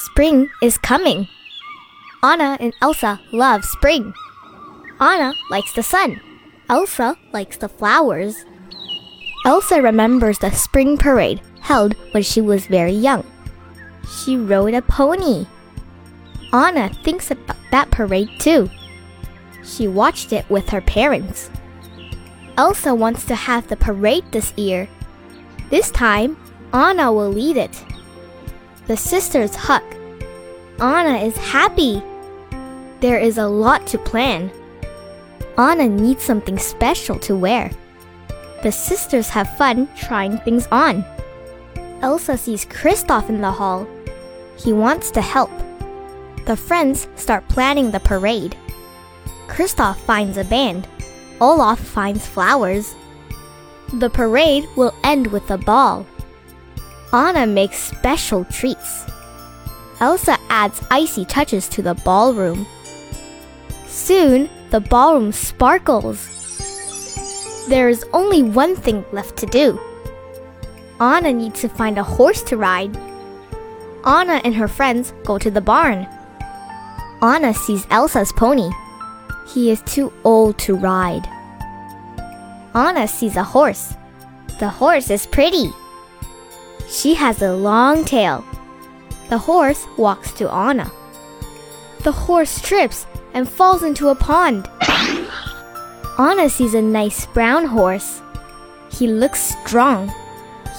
Spring is coming. Anna and Elsa love spring. Anna likes the sun. Elsa likes the flowers. Elsa remembers the spring parade held when she was very young. She rode a pony. Anna thinks about that parade too. She watched it with her parents. Elsa wants to have the parade this year. This time, Anna will lead it. The sisters hug. Anna is happy. There is a lot to plan. Anna needs something special to wear. The sisters have fun trying things on. Elsa sees Kristoff in the hall. He wants to help. The friends start planning the parade. Kristoff finds a band. Olaf finds flowers. The parade will end with a ball. Anna makes special treats. Elsa adds icy touches to the ballroom. Soon, the ballroom sparkles. There is only one thing left to do. Anna needs to find a horse to ride. Anna and her friends go to the barn. Anna sees Elsa's pony. He is too old to ride. Anna sees a horse. The horse is pretty. She has a long tail. The horse walks to Anna. The horse trips and falls into a pond. Anna sees a nice brown horse. He looks strong.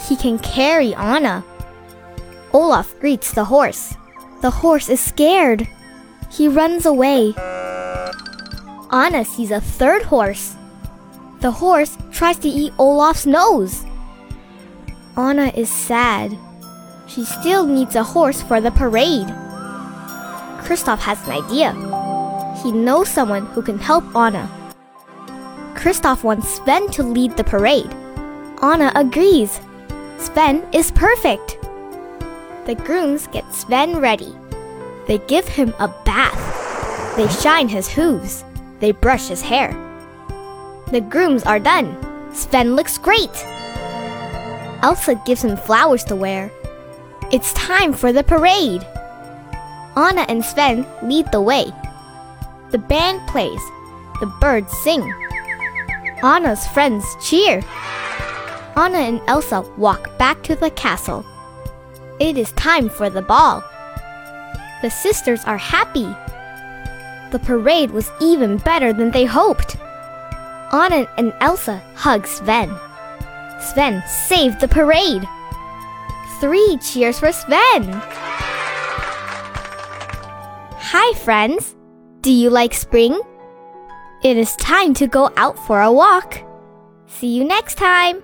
He can carry Anna. Olaf greets the horse. The horse is scared. He runs away. Anna sees a third horse. The horse tries to eat Olaf's nose. Anna is sad. She still needs a horse for the parade. Kristoff has an idea. He knows someone who can help Anna. Kristoff wants Sven to lead the parade. Anna agrees. Sven is perfect. The grooms get Sven ready. They give him a bath. They shine his hooves. They brush his hair. The grooms are done. Sven looks great. Elsa gives him flowers to wear. It's time for the parade. Anna and Sven lead the way. The band plays. The birds sing. Anna's friends cheer. Anna and Elsa walk back to the castle. It is time for the ball. The sisters are happy. The parade was even better than they hoped. Anna and Elsa hug Sven. Sven saved the parade. Three cheers for Sven. Hi, friends. Do you like spring? It is time to go out for a walk. See you next time.